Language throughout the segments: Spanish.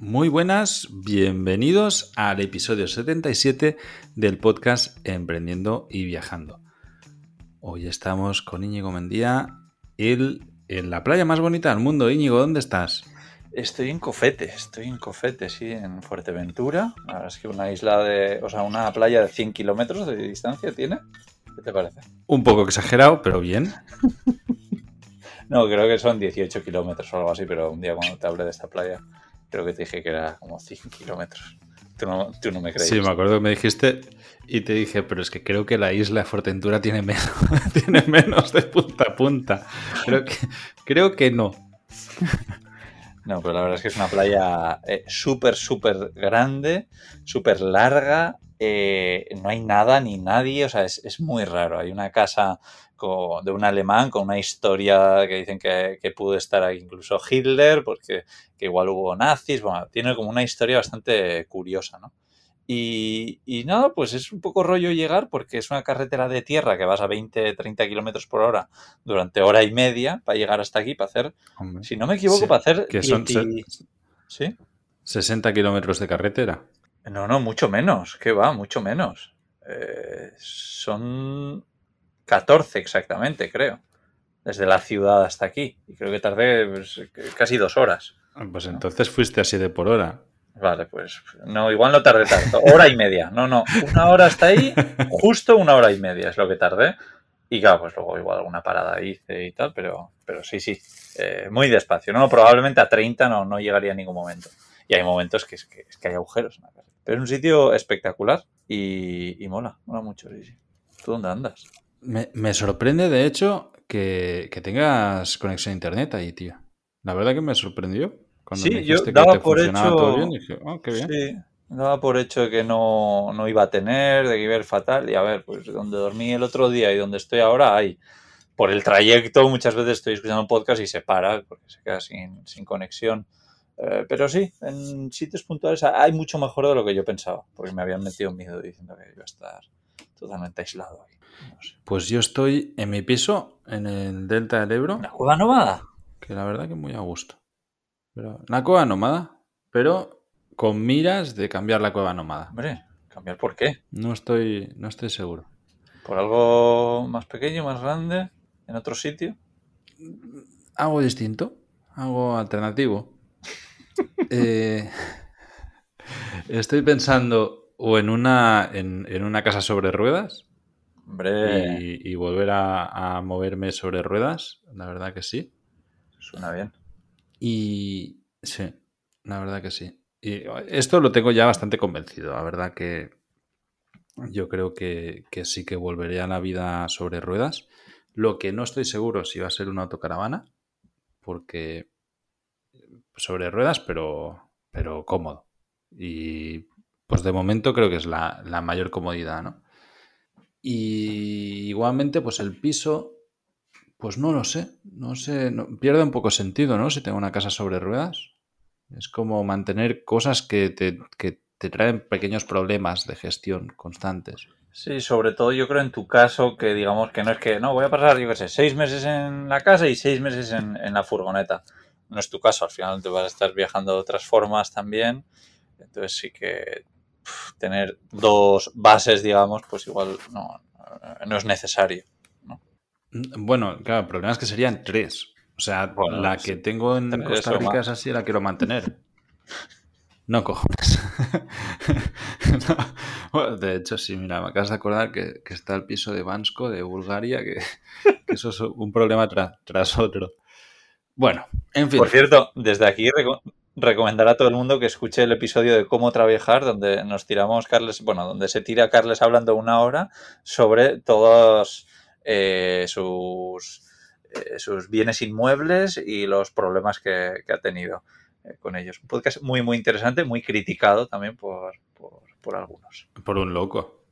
Muy buenas, bienvenidos al episodio 77 del podcast Emprendiendo y Viajando. Hoy estamos con Íñigo Mendía, él en la playa más bonita del mundo. Íñigo, ¿dónde estás? Estoy en Cofete, estoy en Cofete, sí, en Fuerteventura. Ahora es que una isla de, o sea, una playa de 100 kilómetros de distancia tiene. ¿Qué te parece? Un poco exagerado, pero bien. no, creo que son 18 kilómetros o algo así, pero un día cuando te hablé de esta playa creo que te dije que era como 100 kilómetros. Tú no, tú no me crees. Sí, me acuerdo que me dijiste y te dije, pero es que creo que la isla de Fuerteventura tiene menos, tiene menos de punta a punta. Creo que, creo que no. No, pero la verdad es que es una playa eh, súper, súper grande, súper larga. Eh, no hay nada ni nadie, o sea, es, es muy raro. Hay una casa de un alemán con una historia que dicen que, pudo estar ahí incluso Hitler, porque que igual hubo nazis, bueno, tiene como una historia bastante curiosa, ¿no? Y, nada, pues es un poco rollo llegar porque es una carretera de tierra que vas a 20, 30 kilómetros por hora durante hora y media para llegar hasta aquí, para hacer, si no me equivoco, para hacer... Que son ¿Sí? 60 kilómetros de carretera. No, no, mucho menos, que va, mucho menos. Eh, son 14 exactamente, creo. Desde la ciudad hasta aquí. Y creo que tardé pues, casi dos horas. Ah, pues entonces fuiste así de por hora. Vale, pues no, igual no tardé tanto. Hora y media. No, no. Una hora hasta ahí, justo una hora y media es lo que tardé. Y claro, pues luego igual alguna parada hice y tal, pero, pero sí, sí. Eh, muy despacio. No, probablemente a 30 no, no llegaría en ningún momento. Y hay momentos que es que, es que hay agujeros. Pero es un sitio espectacular y, y mola, mola mucho, sí, sí. ¿Tú dónde andas? Me, sorprende, de hecho, que, tengas conexión a internet ahí, tío. La verdad que me sorprendió. Cuando sí, yo daba por hecho. Ah, sí, daba por hecho que no, iba a tener, de que iba a ir fatal. Y a ver, pues donde dormí el otro día y donde estoy ahora hay. Por el trayecto, muchas veces estoy escuchando un podcast y se para porque se queda sin, conexión. Eh, pero sí, en sitios puntuales hay mucho mejor de lo que yo pensaba, porque me habían metido miedo diciendo que iba a estar totalmente aislado ahí. Pues yo estoy en mi piso, en el Delta del Ebro. ¿La cueva nómada? Que la verdad que muy a gusto. Pero, la cueva nómada, pero con miras de cambiar la cueva nómada. Hombre, ¿cambiar por qué? No estoy, no estoy seguro. ¿Por algo más pequeño, más grande, en otro sitio? Algo distinto, algo alternativo. Eh, estoy pensando o en una, en una casa sobre ruedas y, volver a, moverme sobre ruedas, la verdad que sí. Suena bien. Y sí, la verdad que sí. Y esto lo tengo ya bastante convencido, la verdad que yo creo que, sí que volveré a la vida sobre ruedas. Lo que no estoy seguro si va a ser una autocaravana, porque sobre ruedas, pero, pero cómodo. Y pues de momento creo que es la, la mayor comodidad, ¿no? Y igualmente, pues el piso, pues no lo sé, no sé, pierde un poco sentido, ¿no? Si tengo una casa sobre ruedas. Es como mantener cosas que te, que te traen pequeños problemas de gestión constantes. Sí, sobre todo yo creo en tu caso que digamos que no es que, no, voy a pasar, yo qué sé, seis meses en la casa y seis meses en, en la furgoneta. No es tu caso, al final te vas a estar viajando de otras formas también. Entonces sí que tener dos bases, digamos, pues igual no, no es necesario. Bueno, claro, el problema es que serían tres. O sea, la que tengo en Costa Rica es así, la quiero mantener. No cojones. de hecho, sí, mira, me acabas de acordar que, está el piso de Bansko de Bulgaria, que, eso es un problema tras otro. Bueno, en fin. Por cierto, desde aquí recomendar a todo el mundo que escuche el episodio de cómo trabajar, donde nos tiramos Carles, bueno, donde se tira Carles hablando una hora sobre todos eh, sus, eh, sus bienes inmuebles y los problemas que, ha tenido eh, con ellos. Un podcast muy, muy interesante, muy criticado también por, por algunos. Por un loco.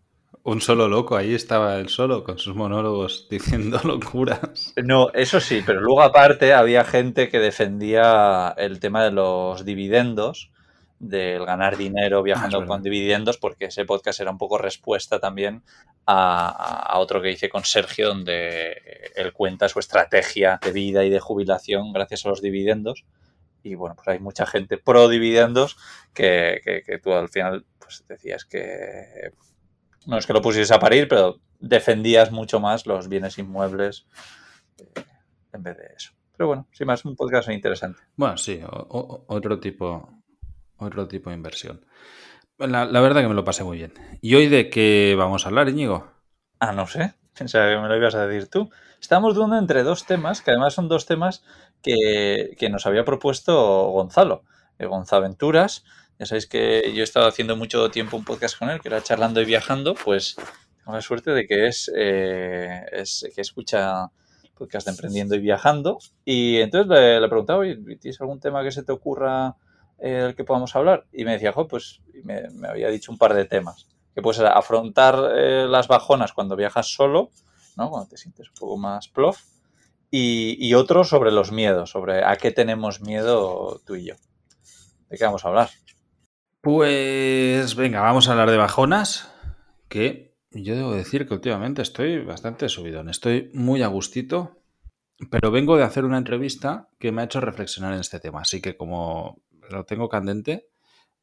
Un solo loco, ahí estaba él solo con sus monólogos diciendo locuras. No, eso sí, pero luego aparte había gente que defendía el tema de los dividendos del ganar dinero Ah, viajando con dividendos, porque ese podcast era un poco respuesta también a, a, otro que hice con Sergio, donde él cuenta su estrategia de vida y de jubilación gracias a los dividendos. Y bueno, pues hay mucha gente pro dividendos que, que, que tú al final pues decías que no es que lo pusieses a parir, pero defendías mucho más los bienes inmuebles eh, en vez de eso. Pero bueno, sin más, un podcast interesante. Bueno, sí, o, o, otro tipo otro tipo de inversión. La, la, verdad que me lo pasé muy bien. ¿Y hoy de qué vamos a hablar, Íñigo? Ah, no sé. Pensaba que me lo ibas a decir tú. Estamos dudando entre dos temas, que además son dos temas que, que nos había propuesto Gonzalo. Eh, Gonzaventuras. Ya sabéis que yo he estado haciendo mucho tiempo un podcast con él, que era charlando y viajando, pues tengo la suerte de que es, eh, que escucha podcast de emprendiendo y viajando. Y entonces le, preguntaba, ¿tienes algún tema que se te ocurra eh, del que podamos hablar? Y me decía, jo, pues me, había dicho un par de temas. Que pues afrontar eh, las bajonas cuando viajas solo, ¿no? Cuando te sientes un poco más plof. Y, y otro sobre los miedos, sobre a qué tenemos miedo tú y yo. ¿De qué vamos a hablar? Pues venga, vamos a hablar de bajonas, que yo debo decir que últimamente estoy bastante subidón, estoy muy a gustito, pero vengo de hacer una entrevista que me ha hecho reflexionar en este tema, así que como lo tengo candente,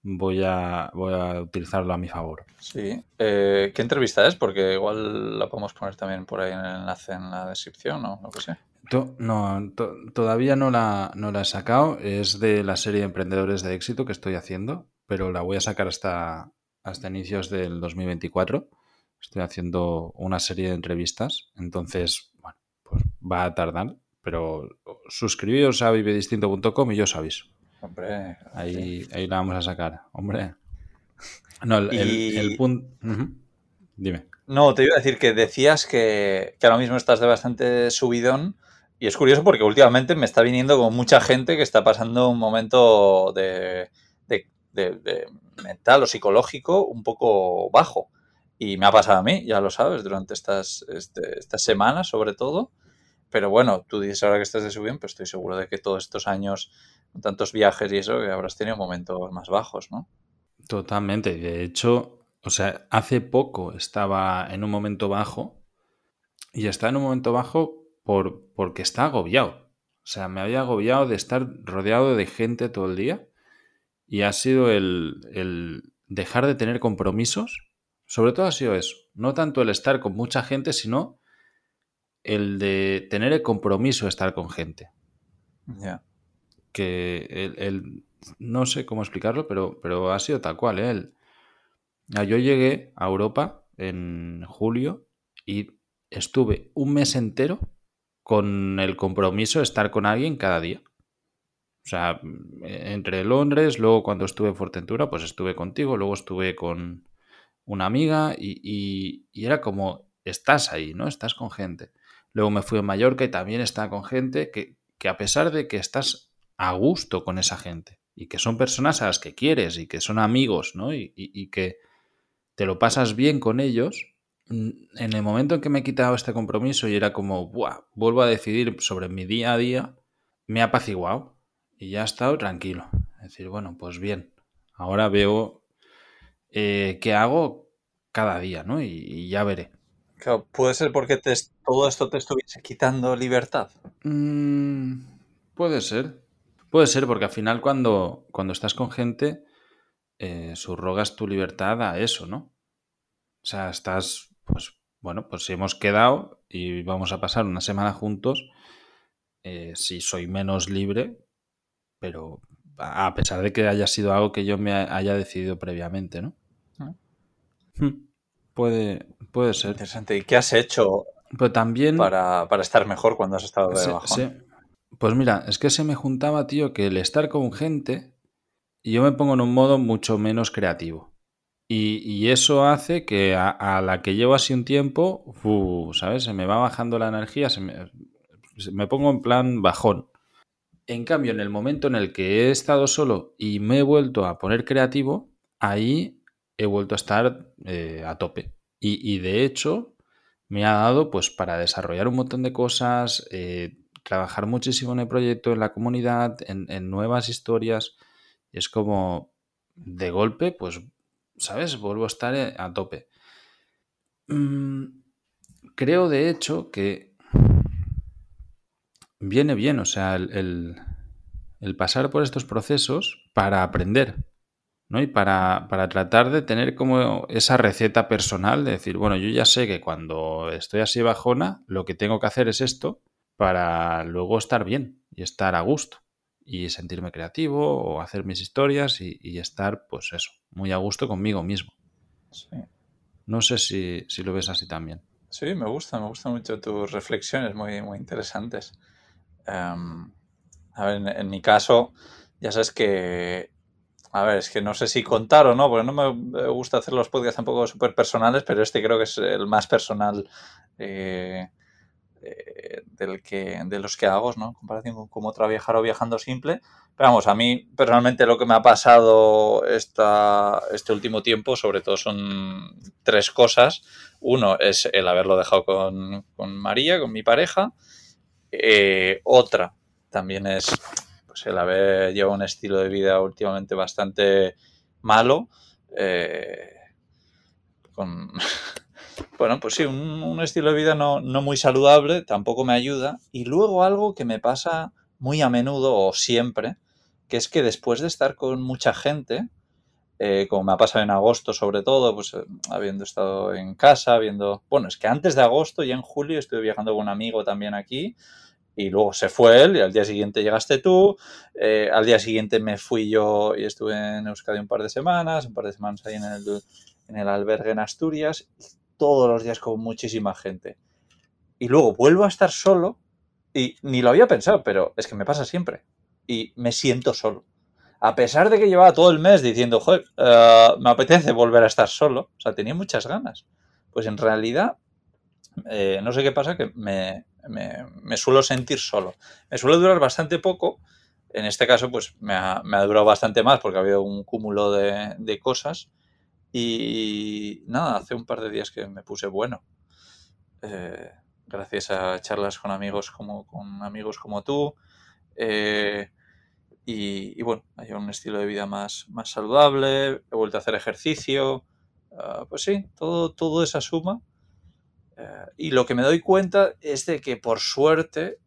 voy a, voy a utilizarlo a mi favor. Sí, eh, ¿qué entrevista es? Porque igual la podemos poner también por ahí en el enlace en la descripción o no que. To, no, to, todavía no la, no la he sacado, es de la serie de emprendedores de éxito que estoy haciendo pero la voy a sacar hasta, hasta inicios del 2024. Estoy haciendo una serie de entrevistas, entonces, bueno, pues va a tardar, pero suscribíos a vivedistinto.com y yo os aviso. Hombre, ahí, ahí la vamos a sacar, hombre. No, el, y... el, el punto... Uh -huh. Dime. No, te iba a decir que decías que, que ahora mismo estás de bastante subidón. Y es curioso porque últimamente me está viniendo con mucha gente que está pasando un momento de, de de, mental o psicológico un poco bajo. Y me ha pasado a mí, ya lo sabes, durante estas, este, estas semanas sobre todo. Pero bueno, tú dices ahora que estás de subida, pues estoy seguro de que todos estos años, tantos viajes y eso, habrás tenido momentos más bajos, ¿no? Totalmente. De hecho, o sea, hace poco estaba en un momento bajo y está en un momento bajo por, porque está agobiado. O sea, me había agobiado de estar rodeado de gente todo el día y ha sido el, el, dejar de tener compromisos. Sobre todo ha sido eso. No tanto el estar con mucha gente, sino el de tener el compromiso de estar con gente. Ya. Yeah. Que el, el, no sé cómo explicarlo, pero, pero ha sido tal cual. ¿eh? El, yo llegué a Europa en julio y estuve un mes entero con el compromiso de estar con alguien cada día. O sea, entre Londres, luego cuando estuve en Fortentura, pues estuve contigo, luego estuve con una amiga y, y, era como, estás ahí, ¿no? Estás con gente. Luego me fui a Mallorca y también estaba con gente que, que a pesar de que estás a gusto con esa gente y que son personas a las que quieres y que son amigos, ¿no? Y, y que te lo pasas bien con ellos, en el momento en que me he quitado este compromiso y era como, Buah, vuelvo a decidir sobre mi día a día, me ha apaciguado y ya he estado tranquilo. Es decir, bueno, pues bien, ahora veo eh, qué hago cada día, ¿no? Y, y ya veré. Claro, ¿Puede ser porque te, todo esto te estuviese quitando libertad? Mm, puede ser. Puede ser porque al final cuando, cuando estás con gente, eh, subrogas tu libertad a eso, ¿no? O sea, estás, pues, bueno, pues si hemos quedado y vamos a pasar una semana juntos, eh, si soy menos libre, pero a pesar de que haya sido algo que yo me haya decidido previamente, ¿no? ¿Eh? Puede, puede ser. Interesante. ¿Y qué has hecho Pero también, para, para estar mejor cuando has estado de se, bajón? se, pues mira, es que se me juntaba, tío, que el estar con gente, yo me pongo en un modo mucho menos creativo. Y, y eso hace que a, a, la que llevo así un tiempo, ¿sabes? Se me va bajando la energía, se me, se me pongo en plan bajón. En cambio, en el momento en el que he estado solo y me he vuelto a poner creativo, ahí he vuelto a estar eh, a tope. Y, de hecho, me ha dado pues para desarrollar un montón de cosas, eh, trabajar muchísimo en el proyecto, en la comunidad, en, en nuevas historias. Es como, de golpe, pues, ¿sabes? Vuelvo a estar eh, a tope. Mm, creo, de hecho, que viene bien, o sea, el, pasar por estos procesos para aprender, ¿no? Y para, para, tratar de tener como esa receta personal de decir, bueno, yo ya sé que cuando estoy así bajona, lo que tengo que hacer es esto para luego estar bien y estar a gusto y sentirme creativo o hacer mis historias y, estar, pues eso, muy a gusto conmigo mismo. No sé si, lo ves así también. Sí, me gusta, me gustan mucho tus reflexiones, muy, muy interesantes. Em, a ver, en, mi caso, ya sabes que. A ver, es que no sé si contar o no, porque no me gusta hacer los podcasts tampoco súper personales, pero este creo que es el más personal eh, eh, del que, de los que hago, ¿no? En comparación con cómo trabajar o viajando simple. Pero vamos, a mí personalmente lo que me ha pasado esta, este último tiempo, sobre todo son tres cosas. Uno es el haberlo dejado con, María, con mi pareja. Eh, otra también es pues, el haber llevado un estilo de vida últimamente bastante malo. Eh, con, bueno, pues sí, un, estilo de vida no, muy saludable tampoco me ayuda. Y luego algo que me pasa muy a menudo o siempre, que es que después de estar con mucha gente, eh, como me ha pasado en agosto sobre todo, pues eh, habiendo estado en casa, viendo... Bueno, es que antes de agosto y en julio estuve viajando con un amigo también aquí y luego se fue él y al día siguiente llegaste tú, eh, al día siguiente me fui yo y estuve en Euskadi un par de semanas, un par de semanas ahí en el, en el albergue en Asturias todos los días con muchísima gente. Y luego vuelvo a estar solo y ni lo había pensado, pero es que me pasa siempre. Y me siento solo. A pesar de que llevaba todo el mes diciendo, joder, eh, me apetece volver a estar solo. O sea, tenía muchas ganas. Pues en realidad, eh, no sé qué pasa, que me, suelo sentir solo. Me suele durar bastante poco. En este caso, pues me ha, durado bastante más porque ha habido un cúmulo de, de cosas. Y nada, hace un par de días que me puse bueno. Eh, gracias a charlas con amigos como, con amigos como tú. Y, bueno, hay un estilo de vida más, más saludable, he vuelto a hacer ejercicio. Ah, pues sí, todo, todo esa suma. Eh, y lo que me doy cuenta es de que por suerte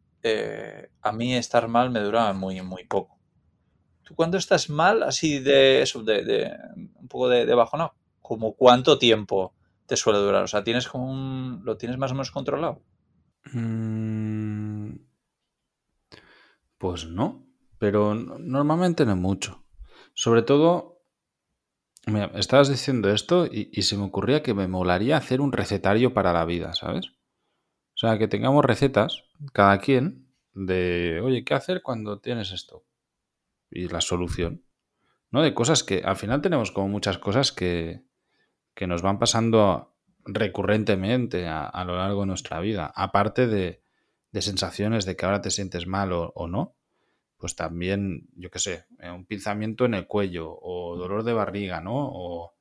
a mí estar mal me dura muy, muy poco cuando estás mal, así de eso, de, un poco de, de no como cuánto tiempo te suele durar? O sea, ¿tienes como un, ¿lo tienes más o menos controlado? Mm, pues no, pero normalmente no mucho. Sobre todo, mira, estabas diciendo esto y, se me ocurría que me molaría hacer un recetario para la vida, ¿sabes? O sea, que tengamos recetas, cada quien, de, oye, ¿qué hacer cuando tienes esto? y la solución. ¿No? De cosas que al final tenemos como muchas cosas que, que nos van pasando recurrentemente a, lo largo de nuestra vida. Aparte de, de, sensaciones de que ahora te sientes mal o, no, pues también, yo qué sé, eh, un pinzamiento en el cuello o dolor de barriga, ¿no? O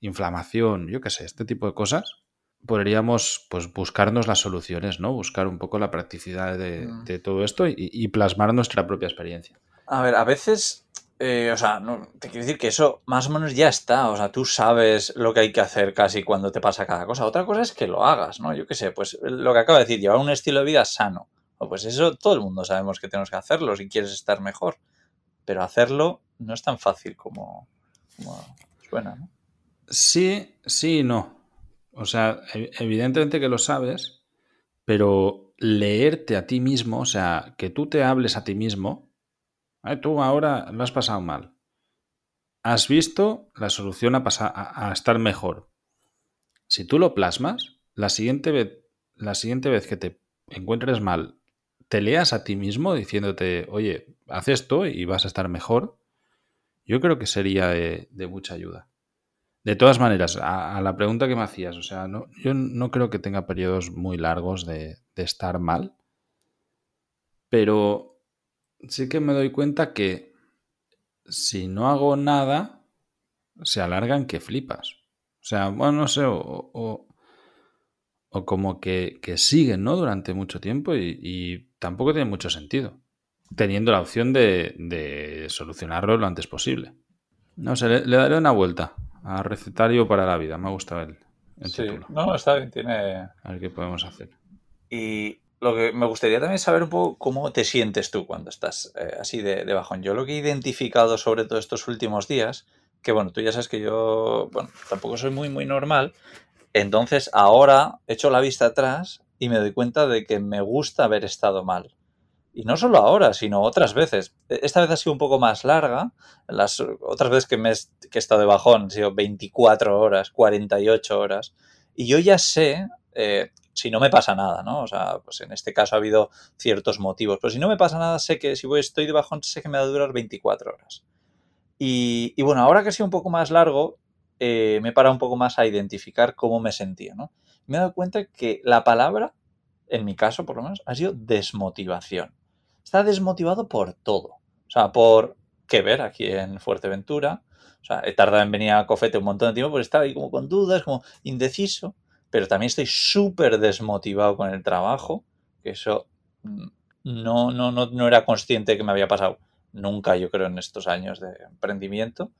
inflamación, yo qué sé, este tipo de cosas. Podríamos pues buscarnos las soluciones, ¿no? Buscar un poco la practicidad de, mm. de todo esto y, y plasmar nuestra propia experiencia. A ver, a veces, eh, o sea, no, te quiero decir que eso más o menos ya está. O sea, tú sabes lo que hay que hacer casi cuando te pasa cada cosa. Otra cosa es que lo hagas, ¿no? Yo qué sé, pues lo que acabo de decir, llevar un estilo de vida sano. Pues eso todo el mundo sabemos que tenemos que hacerlo si quieres estar mejor. Pero hacerlo no es tan fácil como, suena, ¿no? Sí, sí y no. O sea, e, evidentemente que lo sabes, pero leerte a ti mismo, o sea, que tú te hables a ti mismo, Tú ahora lo has pasado mal. Has visto la solución a, a, estar mejor. Si tú lo plasmas, la siguiente, vez, la siguiente vez que te encuentres mal, te leas a ti mismo diciéndote, oye, haz esto y vas a estar mejor, yo creo que sería de, mucha ayuda. De todas maneras, a, la pregunta que me hacías, o sea, no, yo no creo que tenga periodos muy largos de, de estar mal, pero sí que me doy cuenta que si no hago nada, se alargan que flipas. O sea, bueno, no sé, o, como que, siguen, ¿no? Durante mucho tiempo y, tampoco tiene mucho sentido, teniendo la opción de, de, solucionarlo lo antes posible. No sé, le, daré una vuelta a recetario para la vida. Me gusta el, el Sí, título. no, está bien, tiene... A ver qué podemos hacer. Y lo que me gustaría también saber un poco cómo te sientes tú cuando estás eh, así de, de bajón. Yo lo que he identificado sobre todo estos últimos días, que bueno, tú ya sabes que yo, bueno, tampoco soy muy, muy normal, entonces ahora echo la vista atrás y me doy cuenta de que me gusta haber estado mal. Y no solo ahora, sino otras veces. Esta vez ha sido un poco más larga. Las otras veces que, me, he- que he estado de bajón han sido 24 horas, 48 horas. Y yo ya sé, eh, si no me pasa nada, ¿no? O sea, pues en este caso ha habido ciertos motivos. Pero si no me pasa nada, sé que si voy, estoy de bajón, sé que me va a durar 24 horas. Y, y bueno, ahora que ha sido un poco más largo, eh, me he parado un poco más a identificar cómo me sentía, ¿no? Me he dado cuenta que la palabra, en mi caso por lo menos, ha sido desmotivación. Está desmotivado por todo. O sea, por qué ver aquí en Fuerteventura. O sea, he tardado en venir a Cofete un montón de tiempo porque estaba ahí como con dudas, como indeciso. Pero también estoy súper desmotivado con el trabajo, que eso mm, no, no, no, no era consciente que me había pasado nunca, yo creo, en estos años de emprendimiento.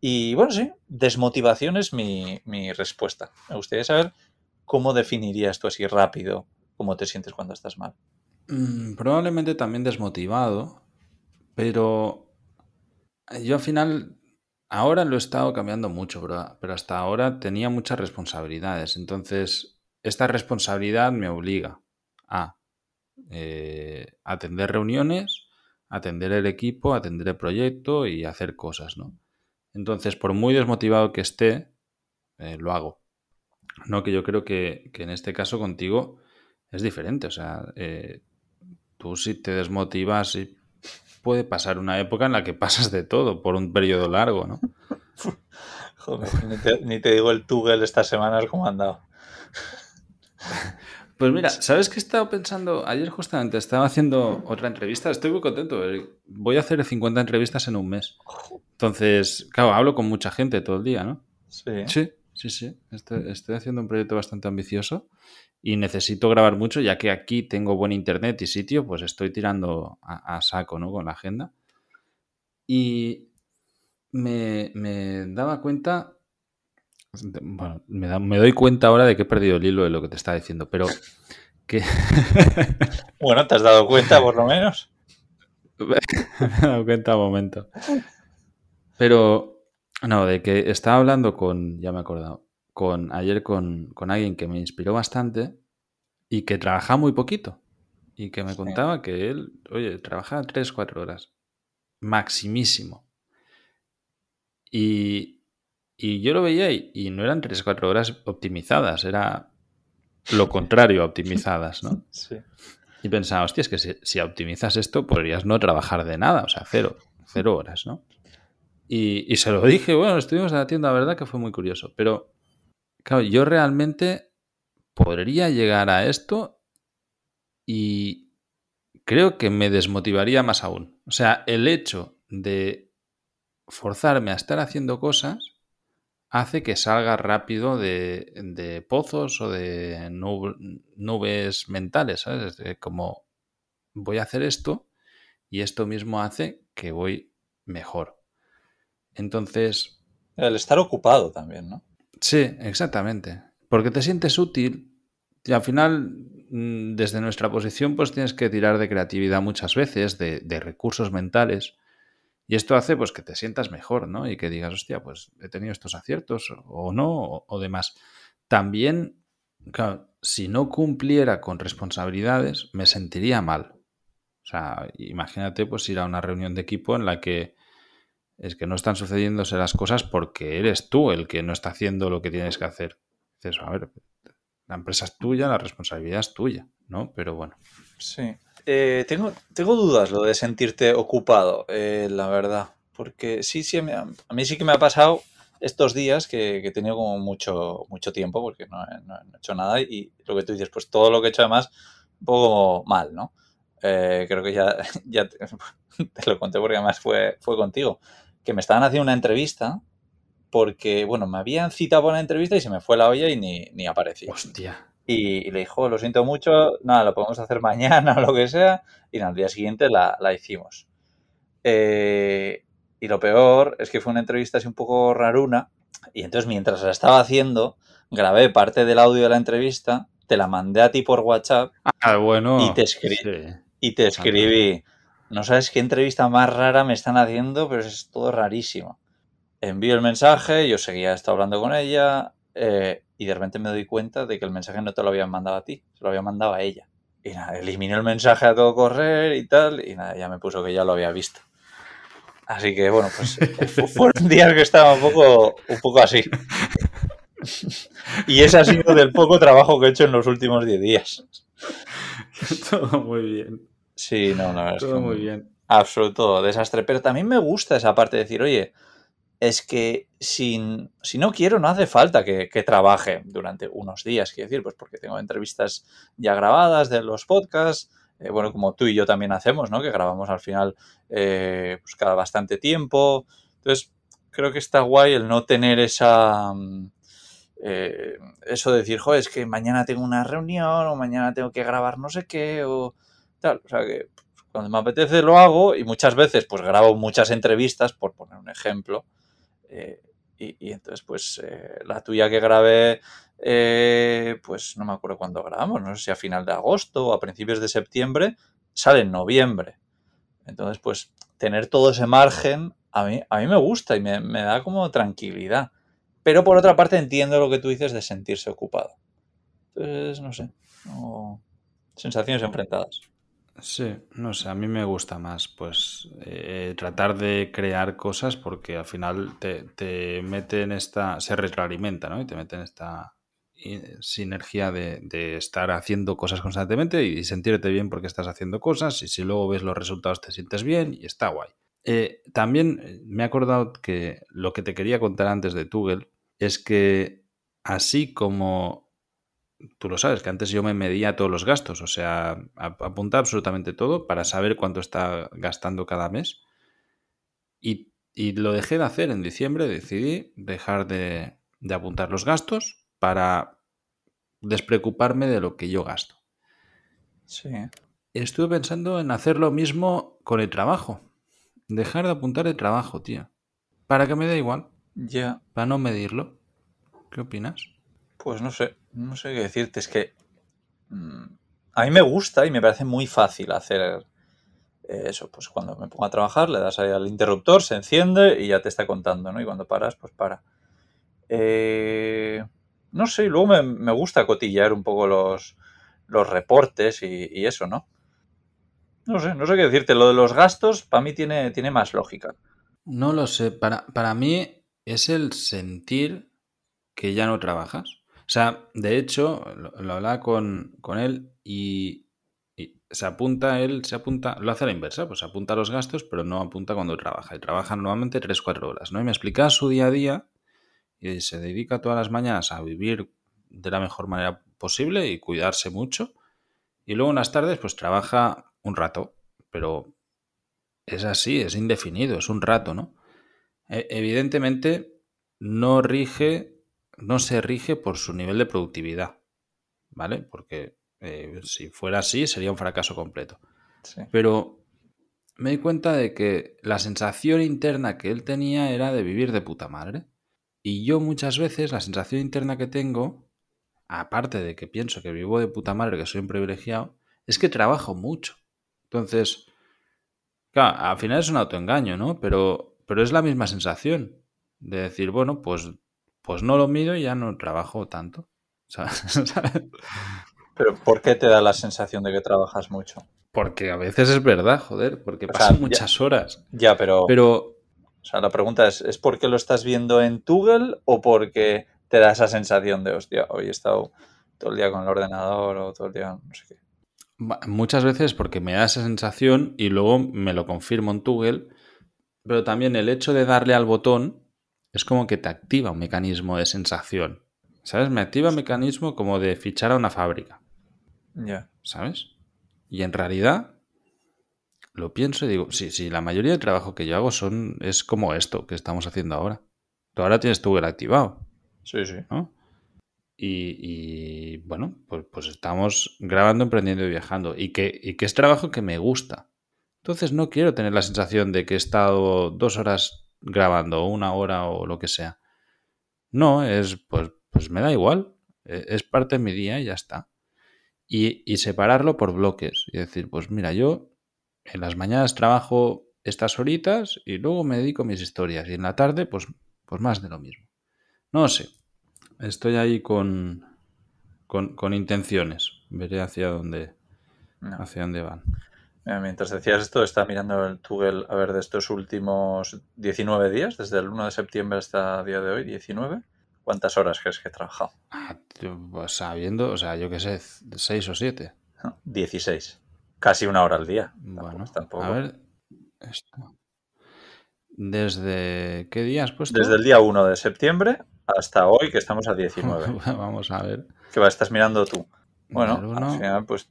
Y bueno, sí, desmotivación es mi, mi respuesta. Me gustaría saber cómo definirías tú así rápido cómo te sientes cuando estás mal. Mm, probablemente también desmotivado, pero yo al final, ahora lo he estado cambiando mucho, pero, hasta ahora tenía muchas responsabilidades. Entonces, esta responsabilidad me obliga a eh, atender reuniones, atender el equipo, atender el proyecto y hacer cosas, ¿no? Entonces, por muy desmotivado que esté, eh, lo hago. No, que yo creo que, que en este caso contigo es diferente. O sea, eh, tú si te desmotivas, sí puede pasar una época en la que pasas de todo por un periodo largo, ¿no? Joder, ni te, ni te digo el Tugel estas semanas cómo ha andado. Pues mira, ¿sabes qué he estado pensando? Ayer justamente estaba haciendo otra entrevista. Estoy muy contento. eh, Voy a hacer 50 entrevistas en un mes. Entonces, claro, hablo con mucha gente todo el día, ¿no? Sí. Sí, sí, sí. Estoy, estoy haciendo un proyecto bastante ambicioso y necesito grabar mucho, ya que aquí tengo buen internet y sitio, pues estoy tirando a, a saco, ¿no? Con la agenda. Y me, me daba cuenta, bueno, me, da- me doy cuenta ahora de que he perdido el hilo de lo que te estaba diciendo, pero que Bueno, ¿te has dado cuenta por lo menos? me he dado cuenta un momento. Pero, no, de que estaba hablando con, ya me he acordado, con, ayer con, con alguien que me inspiró bastante y que trabaja muy poquito. Y que me Sí. contaba que él, oye, trabajaba 3, 4 horas. Maximísimo. Y, y yo lo veía y, y no eran 3, 4 horas optimizadas, era lo contrario a optimizadas, ¿no? Sí. Y pensaba, hostia, es que si, si optimizas esto podrías no trabajar de nada, o sea, cero, cero horas, ¿no? Y, se lo dije, bueno, estuvimos en la tienda, la verdad que fue muy curioso, pero claro, yo realmente podría llegar a esto y creo que me desmotivaría más aún. O sea, el hecho de forzarme a estar haciendo cosas hace que salga rápido de, pozos o de nub- nubes mentales, ¿sabes? Como voy a hacer esto y esto mismo hace que voy mejor. Entonces, El estar ocupado también, ¿no? sí, exactamente. Porque te sientes útil y al final, mm, desde nuestra posición, pues tienes que tirar de creatividad muchas veces, de, de recursos mentales. Y esto hace pues que te sientas mejor, ¿no? Y que digas, hostia, pues he tenido estos aciertos o no, o, o demás. También, claro, si no cumpliera con responsabilidades, me sentiría mal. O sea, imagínate pues ir a una reunión de equipo en la que es que no están sucediéndose las cosas porque eres tú el que no está haciendo lo que tienes que hacer. Dices, a ver, la empresa es tuya, la responsabilidad es tuya, ¿no? Pero bueno. Sí. Eh, tengo, tengo dudas lo de sentirte ocupado, eh, la verdad. Porque sí, sí, a mí sí que me ha pasado estos días que, que he tenido como mucho, mucho tiempo porque no he hecho nada y lo que tú dices, pues todo lo que he hecho además, un poco mal, ¿no? Eh, creo que ya, ya te, te lo conté porque además fue, fue contigo, que me estaban haciendo una entrevista porque, bueno, me habían citado para una entrevista y se me fue la olla y ni, ni aparecí. Hostia. Y, y le dijo, lo siento mucho, nada, lo podemos hacer mañana o lo que sea. Y al día siguiente la, la hicimos. Eh, Y lo peor es que fue una entrevista así un poco raruna. Y entonces mientras la estaba haciendo, grabé parte del audio de la entrevista, te la mandé a ti por WhatsApp. Ah, bueno. Y te, escribí, y te escribí. No sabes qué entrevista más rara me están haciendo, pero es todo rarísimo. Envío el mensaje, yo seguía hasta hablando con ella eh, y de repente me doy cuenta de que el mensaje no te lo habían mandado a ti, se lo había mandado a ella. Y nada, eliminé el mensaje a todo correr y tal, y nada, ya me puso que ya lo había visto. Así que bueno, pues fueron días que estaba un poco, un poco así. Y ese ha sido del poco trabajo que he hecho en los últimos 10 días. Todo muy bien. Sí, no, la verdad Todo muy bien. Absoluto desastre. Pero también me gusta esa parte de decir, oye, es que si, si no quiero, no hace falta que, trabaje durante unos días. Quiero decir, pues porque tengo entrevistas ya grabadas de los podcasts. Eh, bueno, como tú y yo también hacemos, ¿no? Que grabamos al final eh, pues cada bastante tiempo. Entonces, creo que está guay el no tener esa. Mm, eh, eso de decir, joder, es que mañana tengo una reunión o mañana tengo que grabar no sé qué o O sea que cuando me apetece lo hago y muchas veces pues grabo muchas entrevistas, por poner un ejemplo. Eh, y, entonces pues eh, la tuya que grabé, eh, pues no me acuerdo cuándo grabamos, no sé si a final de agosto o a principios de septiembre, sale en noviembre. Entonces pues tener todo ese margen a mí, a mí me gusta y me, me da como tranquilidad. Pero por otra parte entiendo lo que tú dices de sentirse ocupado. Entonces, no sé, sensaciones enfrentadas. Sí, no sé, a mí me gusta más, pues, eh, tratar de crear cosas porque al final te, te mete en esta, se retroalimenta, ¿no? Y te mete en esta eh, sinergia de, estar haciendo cosas constantemente y sentirte bien porque estás haciendo cosas y si luego ves los resultados te sientes bien y está guay. Eh, también me he acordado que lo que te quería contar antes de Tugel es que así como tú lo sabes, que antes yo me medía todos los gastos, o sea, apunta absolutamente todo para saber cuánto está gastando cada mes. Y, lo dejé de hacer en diciembre, decidí dejar de, apuntar los gastos para despreocuparme de lo que yo gasto. Sí. Estuve pensando en hacer lo mismo con el trabajo. Dejar de apuntar el trabajo, tío. Para que me dé igual. Ya. Para no medirlo. ¿Qué opinas? Pues no sé, no sé qué decirte. Es que mm, a mí me gusta y me parece muy fácil hacer eh, eso. Pues cuando me pongo a trabajar, le das ahí al interruptor, se enciende y ya te está contando, ¿no? Y cuando paras, pues para. Eh, no sé, y luego me, gusta cotillar un poco los, los reportes y, eso, ¿no? No sé, no sé qué decirte. Lo de los gastos, para mí tiene, tiene más lógica. No lo sé. Para, para mí es el sentir que ya no trabajas. O sea, de hecho, lo, hablaba con, él y, se apunta, él se apunta, lo hace a la inversa, pues apunta los gastos, pero no apunta cuando trabaja. Y trabaja normalmente 3-4 horas, ¿no? Y me explica su día a día y se dedica todas las mañanas a vivir de la mejor manera posible y cuidarse mucho. Y luego en las tardes, pues trabaja un rato, pero es así, es indefinido, es un rato, ¿no? E, evidentemente no rige no se rige por su nivel de productividad, ¿vale? Porque eh, si fuera así sería un fracaso completo. Pero me di cuenta de que la sensación interna que él tenía era de vivir de puta madre. Y yo muchas veces la sensación interna que tengo, aparte de que pienso que vivo de puta madre, que soy un privilegiado, es que trabajo mucho. Entonces, claro, al final es un autoengaño, ¿no? Pero, pero es la misma sensación de decir, bueno, pues pues no lo mido y ya no trabajo tanto. Pero ¿por qué te da la sensación de que trabajas mucho? Porque a veces es verdad, joder, porque pasan muchas horas. Ya, pero... Pero... O sea, la pregunta es, ¿es porque lo estás viendo en Google o porque te da esa sensación de, hostia, hoy he estado todo el día con el ordenador o todo el día no sé qué? Muchas veces porque me da esa sensación y luego me lo confirmo en Google, pero también el hecho de darle al botón es como que te activa un mecanismo de sensación. ¿Sabes? Me activa un mecanismo como de fichar a una fábrica. Ya. ¿Sabes? Y en realidad lo pienso y digo, sí, sí, la mayoría del trabajo que yo hago son, es como esto que estamos haciendo ahora. Tú ahora tienes tu Google activado. Sí, sí. ¿no? Y, bueno, pues, pues, estamos grabando, emprendiendo y viajando. Y que, y que es trabajo que me gusta. Entonces no quiero tener la sensación de que he estado dos horas grabando, una hora o lo que sea. No, es pues, pues me da igual. E, es parte de mi día y ya está. Y, y separarlo por bloques. Y decir, pues mira, yo en las mañanas trabajo estas horitas y luego me dedico a mis historias. Y en la tarde, pues, pues más de lo mismo. No sé. Estoy ahí con, con, con intenciones. Veré hacia dónde, No. hacia dónde van. Mira, Mientras decías esto, está mirando el Tugel a ver de estos últimos 19 días, desde el 1 de septiembre hasta el día de hoy, 19. ¿Cuántas horas crees que he trabajado? Ah, pues sabiendo, o sea, yo qué sé, seis o siete. No, 16. Casi una hora al día. Bueno, tampoco. a ver. Esto. ¿Desde qué día has puesto? Desde el día 1 de septiembre hasta hoy, que estamos a 19. Vamos a ver. ¿Qué va? Estás mirando tú. Bueno, al final, pues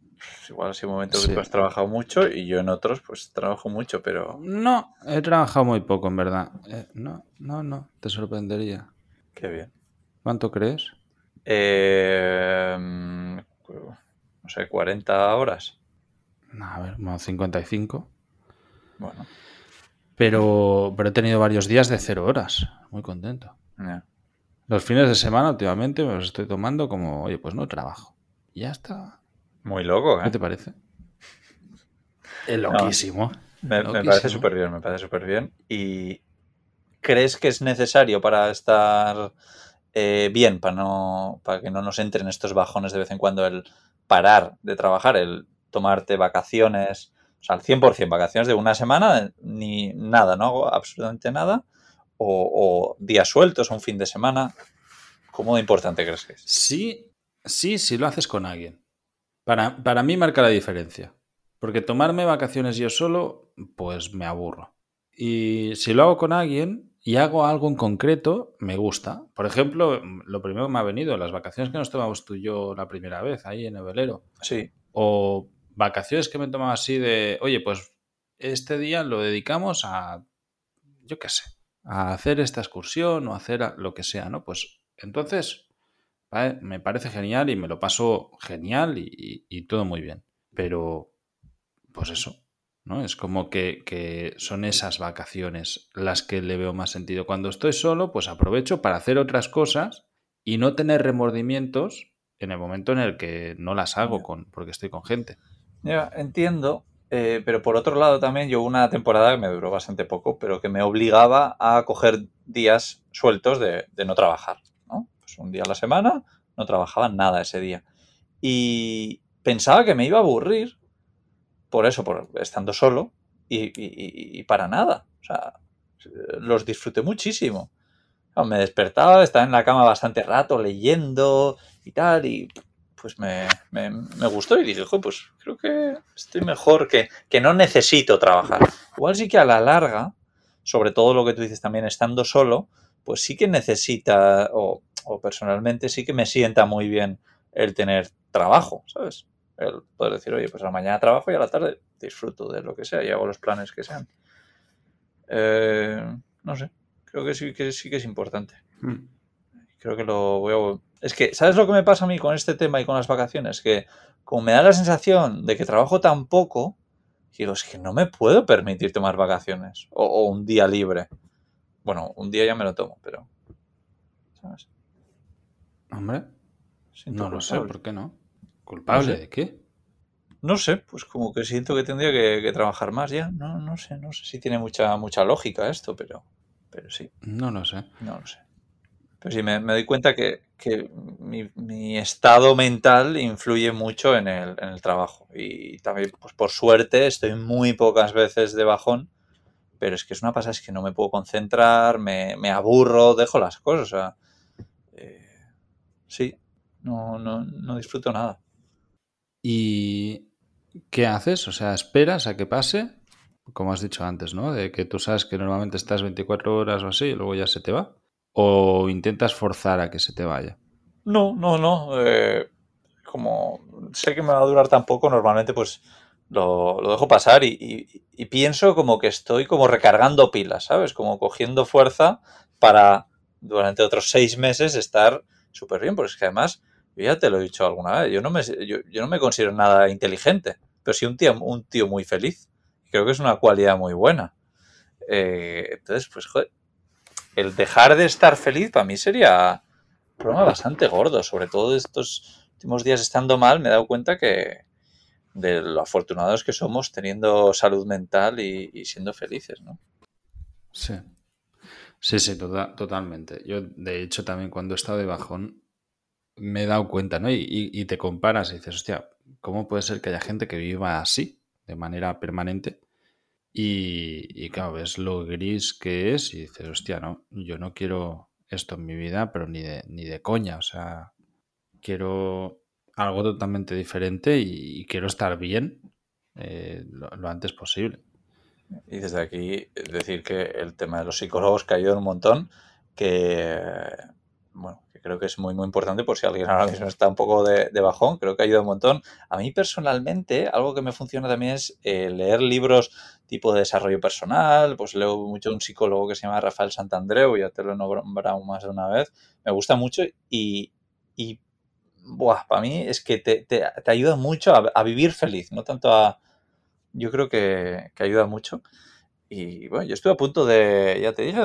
igual ha sido un momento que tú has trabajado mucho y yo en otros, pues trabajo mucho, pero No, he trabajado muy poco, en verdad. Eh, no, no, no, te sorprendería. qué bien. ¿Cuánto crees? Eh, no sé, 40 horas. No, a ver, como 55. Bueno, Pero, pero he tenido varios días de cero horas. Muy contento. Los fines de semana últimamente me los estoy tomando como, oye, pues no trabajo. Y ya está. muy loco, ¿eh? ¿Qué te parece? Es loquísimo. Me, me Loquísimo. parece súper bien, me parece súper bien. ¿Y crees que es necesario para estar eh, bien, para, no, para que no nos entren estos bajones de vez en cuando, el parar de trabajar, el tomarte vacaciones, o sea, al 100% vacaciones de una semana, ni nada, no hago absolutamente nada, o, o días sueltos, o un fin de semana? ¿Cómo de importante crees que es? Sí, sí, si lo haces con alguien. Para, para mí marca la diferencia. Porque tomarme vacaciones yo solo, pues me aburro. Y si lo hago con alguien y hago algo en concreto, me gusta. Por ejemplo, lo primero que me ha venido, las vacaciones que nos tomamos tú y yo la primera vez, ahí en el velero. Sí, O vacaciones que me he tomado así de, oye, pues este día lo dedicamos a, yo qué sé, a hacer esta excursión o hacer a- lo que sea, ¿no? Pues entonces ¿vale? me parece genial y me lo paso genial y, y- y todo muy bien. Pero, pues eso, ¿no? Es como que, que son esas vacaciones las que le veo más sentido. Cuando estoy solo, pues aprovecho para hacer otras cosas y no tener remordimientos en el momento en el que no las hago con, porque estoy con gente. Ya, entiendo, eh, pero por otro lado también yo una temporada que me duró bastante poco, pero que me obligaba a coger días sueltos de, de no trabajar. Pues un día a la semana no trabajaba nada ese día. Y pensaba que me iba a aburrir por eso, por estando solo y, para nada. O sea, los disfruté muchísimo. Me despertaba, estaba en la cama bastante rato leyendo y tal, y pues me, me- gustó y dije, "Jo, pues creo que estoy mejor, que, que no necesito trabajar. Igual sí que a la larga, sobre todo lo que tú dices también estando solo, pues sí que necesita, o personalmente sí que me sienta muy bien el tener trabajo, ¿sabes? El poder decir, oye, pues a la mañana trabajo y a la tarde disfruto de lo que sea y hago los planes que sean. Eh, no sé, creo que sí que sí que es importante. Creo que lo voy a... Es que, ¿sabes lo que me pasa a mí con este tema y con las vacaciones? Que como me da la sensación de que trabajo tan poco, digo, es que no me puedo permitir tomar vacaciones o, o un día libre. Bueno, un día ya me lo tomo, pero... ¿Sabes? Hombre, Siento no lo sé. ¿por qué no? ¿Culpable No sé. de qué? No sé, pues como que siento que tendría que, que trabajar más ya. No, no sé, no sé si tiene mucha, mucha lógica esto, pero, pero sí. No lo sé. No lo sé. Pero sí, me, me doy cuenta que, que mi, mi estado mental influye mucho en el, en el trabajo. Y también, pues por suerte, estoy muy pocas veces de bajón. Pero es que es una pasada, es que no me puedo concentrar, me, me aburro, dejo las cosas. O sea, eh, sí, no, no, no disfruto nada. ¿Y qué haces? O sea, esperas a que pase, como has dicho antes, ¿no? De que tú sabes que normalmente estás 24 horas o así y luego ya se te va. ¿O intentas forzar a que se te vaya? No, no, no. eh, como sé que me va a durar tan poco, normalmente pues lo, lo dejo pasar y, y- y pienso como que estoy como recargando pilas, ¿sabes? Como cogiendo fuerza para durante otros seis meses estar súper bien, porque es que además, yo ya te lo he dicho alguna vez, yo no me, yo, yo no me considero nada inteligente, pero sí un tío, un tío muy feliz, creo que es una cualidad muy buena. Eh, entonces, pues, joder, el dejar de estar feliz para mí sería un problema bastante gordo, sobre todo estos últimos días estando mal, me he dado cuenta que de lo afortunados que somos teniendo salud mental y, siendo felices, ¿no? Sí. Sí, sí, tota-, totalmente. Yo, de hecho, también cuando he estado de bajón, me he dado cuenta, ¿no? Y, y, te comparas y dices, hostia, ¿cómo puede ser que haya gente que viva así, de manera permanente? Y, y, claro, ves lo gris que es y dices, hostia, no, yo no quiero esto en mi vida, pero ni de, ni de coña. O sea, quiero algo totalmente diferente y, quiero estar bien eh, lo, antes posible. Y desde aquí decir que el tema de los psicólogos ayudan un montón, que bueno, que creo que es muy muy importante por si alguien ahora mismo está un poco de, bajón, creo que ayuda un montón. A mí personalmente, algo que me funciona también es eh, leer libros tipo de desarrollo personal, pues leo mucho un psicólogo que se llama Rafael Santandreu, ya te lo he nombrado más de una vez, me gusta mucho y, y buah, para mí es que te, te, ayuda mucho a, vivir feliz, no tanto a... Yo creo que, ayuda mucho. Y bueno, yo estuve a punto de, ya te dije,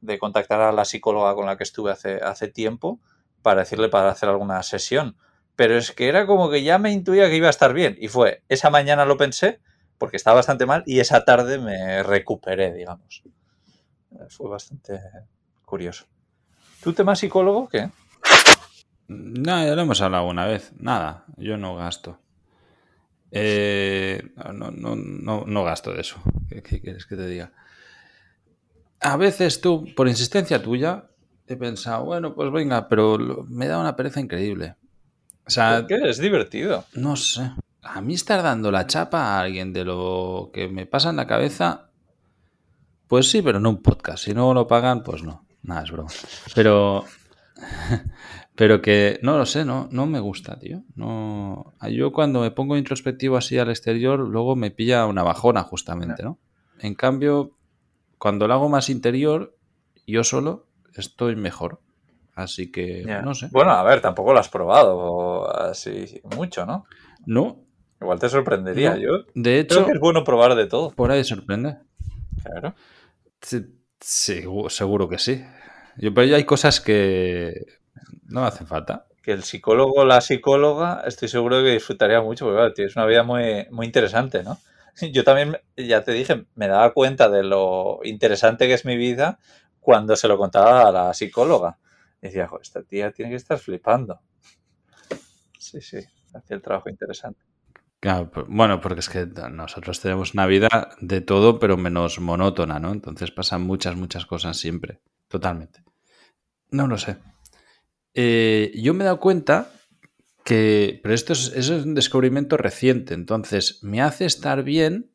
de, contactar a la psicóloga con la que estuve hace, hace tiempo para decirle para hacer alguna sesión. Pero es que era como que ya me intuía que iba a estar bien. Y fue, esa mañana lo pensé, porque estaba bastante mal, y esa tarde me recuperé, digamos. Fue bastante curioso. ¿Tú tema psicólogo qué? No, ya lo hemos hablado una vez. Nada, yo no gasto. Eh, no, no, no, no, gasto de eso. ¿Qué, quieres que te diga? A veces tú, por insistencia tuya, he pensado, bueno, pues venga, pero me da una pereza increíble. O sea, qué? Es divertido. No sé. A mí estar dando la chapa a alguien de lo que me pasa en la cabeza, pues sí, pero no un podcast. Si no lo pagan, pues no. Nada, es broma. Pero pero que no lo sé, no, no me gusta, tío. No, yo cuando me pongo introspectivo así al exterior, luego me pilla una bajona, justamente, ¿no? En cambio, cuando lo hago más interior, yo solo estoy mejor. Así que no sé. Bueno, a ver, tampoco lo has probado así mucho, ¿no? No. Igual te sorprendería. Yo de hecho, creo que es bueno probar de todo. Por ahí sorprende. Claro. Sí, seguro que sí. Yo, pero ya hay cosas que no hacen falta. Que el psicólogo o la psicóloga estoy seguro que disfrutaría mucho, porque claro, tienes una vida muy, muy interesante, ¿no? Yo también, ya te dije, me daba cuenta de lo interesante que es mi vida cuando se lo contaba a la psicóloga. Y decía, esta tía tiene que estar flipando. Sí, sí, hacía el trabajo interesante. Claro, bueno, porque es que nosotros tenemos una vida de todo, pero menos monótona, ¿no? Entonces pasan muchas, muchas cosas siempre. Totalmente. No lo sé. Eh, yo me he dado cuenta que, pero esto es, un descubrimiento reciente, entonces me hace estar bien,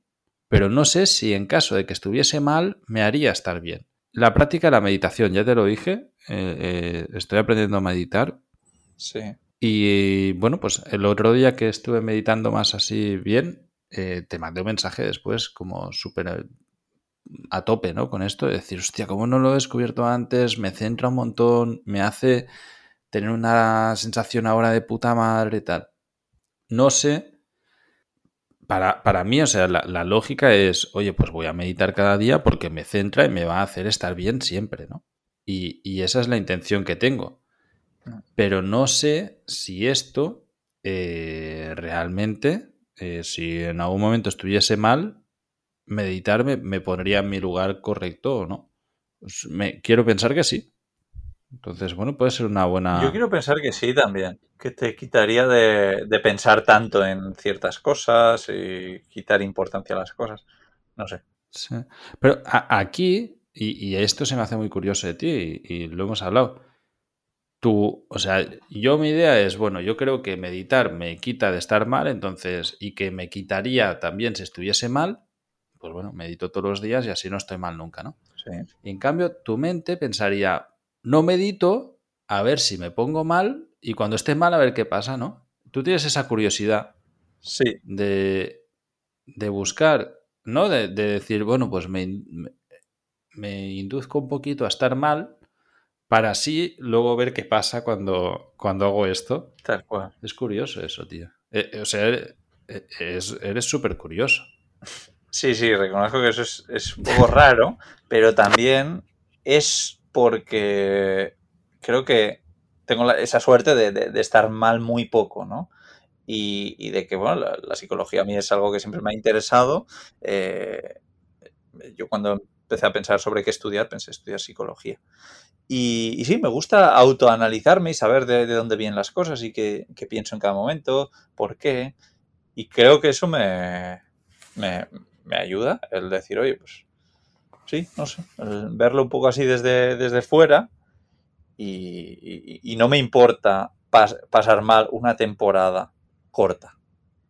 pero no sé si en caso de que estuviese mal me haría estar bien. La práctica de la meditación, ya te lo dije, eh, eh, estoy aprendiendo a meditar. Sí. Y bueno, pues el otro día que estuve meditando más así bien, te mandé un mensaje después como súper a tope, ¿no? Con esto de decir, hostia, ¿cómo no lo he descubierto antes? Me centra un montón, me hace tener una sensación ahora de puta madre y tal. No sé. Para, para mí, o sea, la, lógica es, oye, pues voy a meditar cada día porque me centra y me va a hacer estar bien siempre, ¿no? Y, esa es la intención que tengo. Pero no sé si esto eh, realmente, eh, si en algún momento estuviese mal, meditar me, pondría en mi lugar correcto o no. Pues me, quiero pensar que sí. Entonces, bueno, puede ser una buena. Yo quiero pensar que sí también. Que te quitaría de, pensar tanto en ciertas cosas y quitar importancia a las cosas. No sé. Sí. Pero aquí, y, esto se me hace muy curioso de ti, y, y lo hemos hablado. Tú, o sea, yo mi idea es, bueno, yo creo que meditar me quita de estar mal, entonces, y que me quitaría también si estuviese mal, pues bueno, medito todos los días y así no estoy mal nunca, ¿no? Sí. Y en cambio, tu mente pensaría, no medito, a ver si me pongo mal y cuando esté mal a ver qué pasa, ¿no? Tú tienes esa curiosidad sí. de, de buscar, ¿no? De, decir, bueno, pues me, me, induzco un poquito a estar mal para así luego ver qué pasa cuando, cuando hago esto. Tal cual. Es curioso eso, tío. Eh, eh, o sea, eres súper curioso. Sí, sí, reconozco que eso es, un poco raro, pero también es porque creo que tengo esa suerte de, estar mal muy poco, ¿no? Y, de que, bueno, la, psicología a mí es algo que siempre me ha interesado. Eh, yo cuando empecé a pensar sobre qué estudiar, pensé estudiar psicología. Y, sí, me gusta autoanalizarme y saber de, dónde vienen las cosas y qué, pienso en cada momento, por qué. Y creo que eso me, me, ayuda, el decir, oye, pues sí, no sé, verlo un poco así desde, desde fuera y, no me importa pasar mal una temporada corta.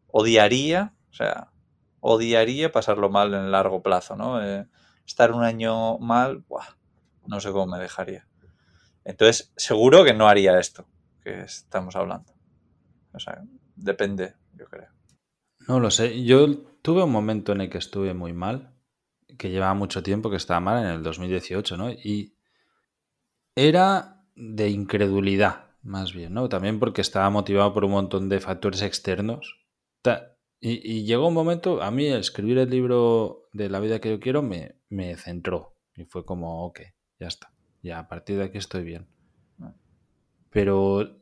Odiaría, o sea, odiaría pasarlo mal en largo plazo, ¿no? Eh, estar un año mal, no sé cómo me dejaría. Entonces, seguro que no haría esto que estamos hablando. O sea, depende, yo creo. No lo sé. Yo tuve un momento en el que estuve muy mal, que llevaba mucho tiempo que estaba mal, en el 2018, ¿no? Y era de incredulidad, más bien, ¿no? También porque estaba motivado por un montón de factores externos. Y, llegó un momento, a mí escribir el libro de la vida que yo quiero me, me centró. Y fue como, ok, ya está. Ya a partir de aquí estoy bien. Pero,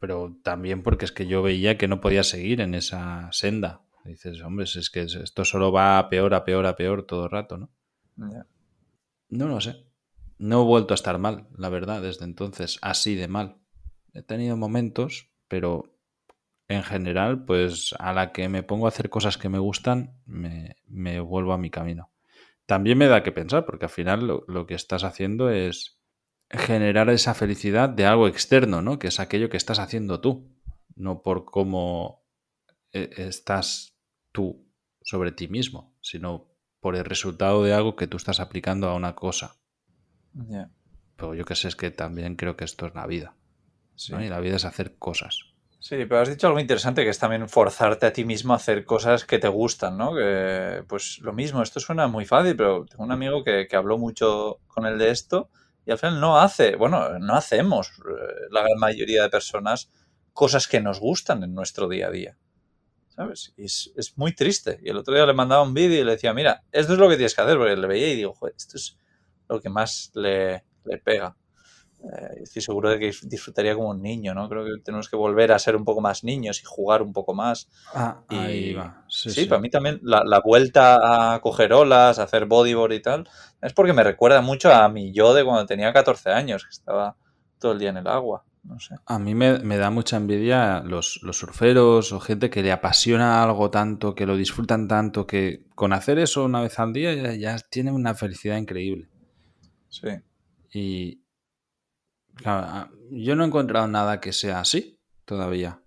pero también porque es que yo veía que no podía seguir en esa senda. Dices, hombre, es que esto solo va a peor, a peor, a peor todo el rato, ¿no? No lo sé. No he vuelto a estar mal, la verdad, desde entonces, así de mal. He tenido momentos, pero en general, pues a la que me pongo a hacer cosas que me gustan, me, vuelvo a mi camino. También me da que pensar, porque al final lo, que estás haciendo es generar esa felicidad de algo externo, ¿no? Que es aquello que estás haciendo tú, no por cómo eh, estás tú sobre ti mismo, sino por el resultado de algo que tú estás aplicando a una cosa. Pero yo que sé, es que también creo que esto es la vida. Y la vida es hacer cosas. Sí, pero has dicho algo interesante que es también forzarte a ti mismo a hacer cosas que te gustan, ¿no? Que, pues lo mismo, esto suena muy fácil, pero tengo un amigo que, habló mucho con él de esto y al final no hace, bueno, no hacemos eh, la gran mayoría de personas cosas que nos gustan en nuestro día a día. ¿Sabes? Y es, muy triste. Y el otro día le mandaba un vídeo y le decía, mira, esto es lo que tienes que hacer, porque le veía y digo, joder, esto es lo que más le, le pega. Eh, estoy seguro de que disfrutaría como un niño, ¿no? Creo que tenemos que volver a ser un poco más niños y jugar un poco más. Ah, y, ahí va. Sí, para mí también la, vuelta a coger olas, a hacer bodyboard y tal, es porque me recuerda mucho a mi yo de cuando tenía 14 años, que estaba todo el día en el agua. No sé. A mí me, da mucha envidia los, los, surferos o gente que le apasiona algo tanto, que lo disfrutan tanto, que con hacer eso una vez al día ya, ya tienen una felicidad increíble. Sí. Y, yo no he encontrado nada que sea así todavía.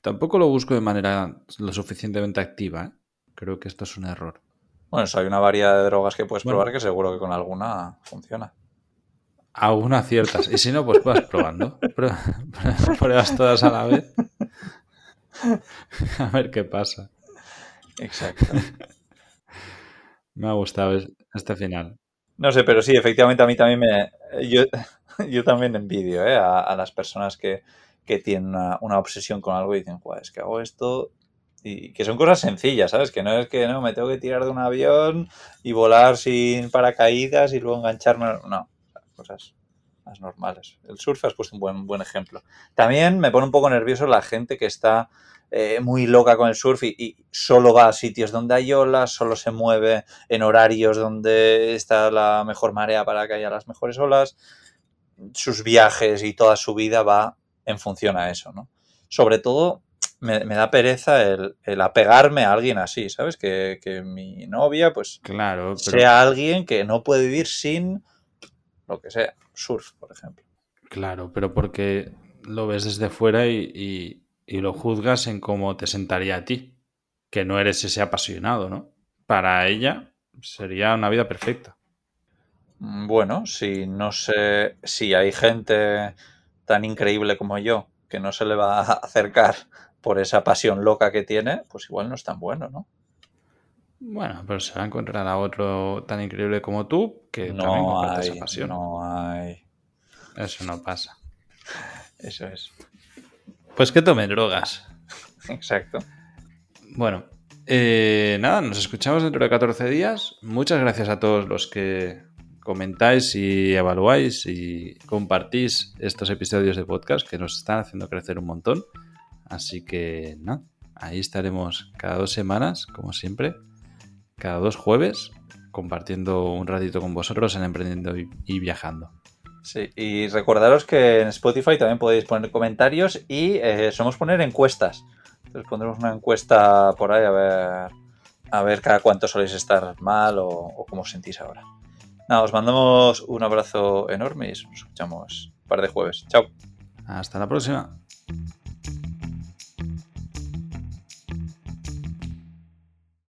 Tampoco lo busco de manera lo suficientemente activa. ¿eh? Creo que esto es un error. Bueno, hay una variedad de drogas que puedes probar que seguro que con alguna funciona. Algunas ciertas. Y si no, pues vas probando. Pruebas todas a la vez. A ver qué pasa. Exacto. Me ha gustado este final. No sé, pero sí, efectivamente a mí también me... Yo, yo también envidio ¿eh? a, las personas que, tienen una, obsesión con algo y dicen, es que hago esto y que son cosas sencillas, ¿sabes? Que no es que no me tengo que tirar de un avión y volar sin paracaídas y luego engancharme. No, cosas más normales. El surf has puesto un buen, buen ejemplo. También me pone un poco nervioso la gente que está eh, muy loca con el surf y, y, solo va a sitios donde hay olas, solo se mueve en horarios donde está la mejor marea para que haya las mejores olas sus viajes y toda su vida va en función a eso, ¿no? Sobre todo, me, da pereza el, apegarme a alguien así, ¿sabes? Que, mi novia, pues, claro, sea alguien que no puede vivir sin lo que sea, surf, por ejemplo. Claro, pero porque lo ves desde fuera y, y lo juzgas en cómo te sentaría a ti, que no eres ese apasionado, ¿no? Para ella sería una vida perfecta. Mm, bueno, si no sé si hay gente tan increíble como yo que no se le va a acercar por esa pasión loca que tiene, pues igual no es tan bueno, ¿no? Bueno, pero se va a encontrar a otro tan increíble como tú que no también comparte esa pasión. No hay. Eso no pasa. Eso es. Pues que tome drogas. Exacto. Bueno, Eh, nada, nos escuchamos dentro de 14 días. Muchas gracias a todos los que comentáis y evaluáis y compartís estos episodios de podcast que nos están haciendo crecer un montón. Así que, nada, ahí estaremos cada dos semanas, como siempre, cada dos jueves, compartiendo un ratito con vosotros en Emprendiendo y, Viajando. Sí, y recordaros que en Spotify también podéis poner comentarios y eh, somos poner encuestas. Entonces pondremos una encuesta por ahí a ver, a ver cada cuánto soléis estar mal o, o cómo os sentís ahora. Nada, os mandamos un abrazo enorme y nos escuchamos un par de jueves. Chao. Hasta la próxima.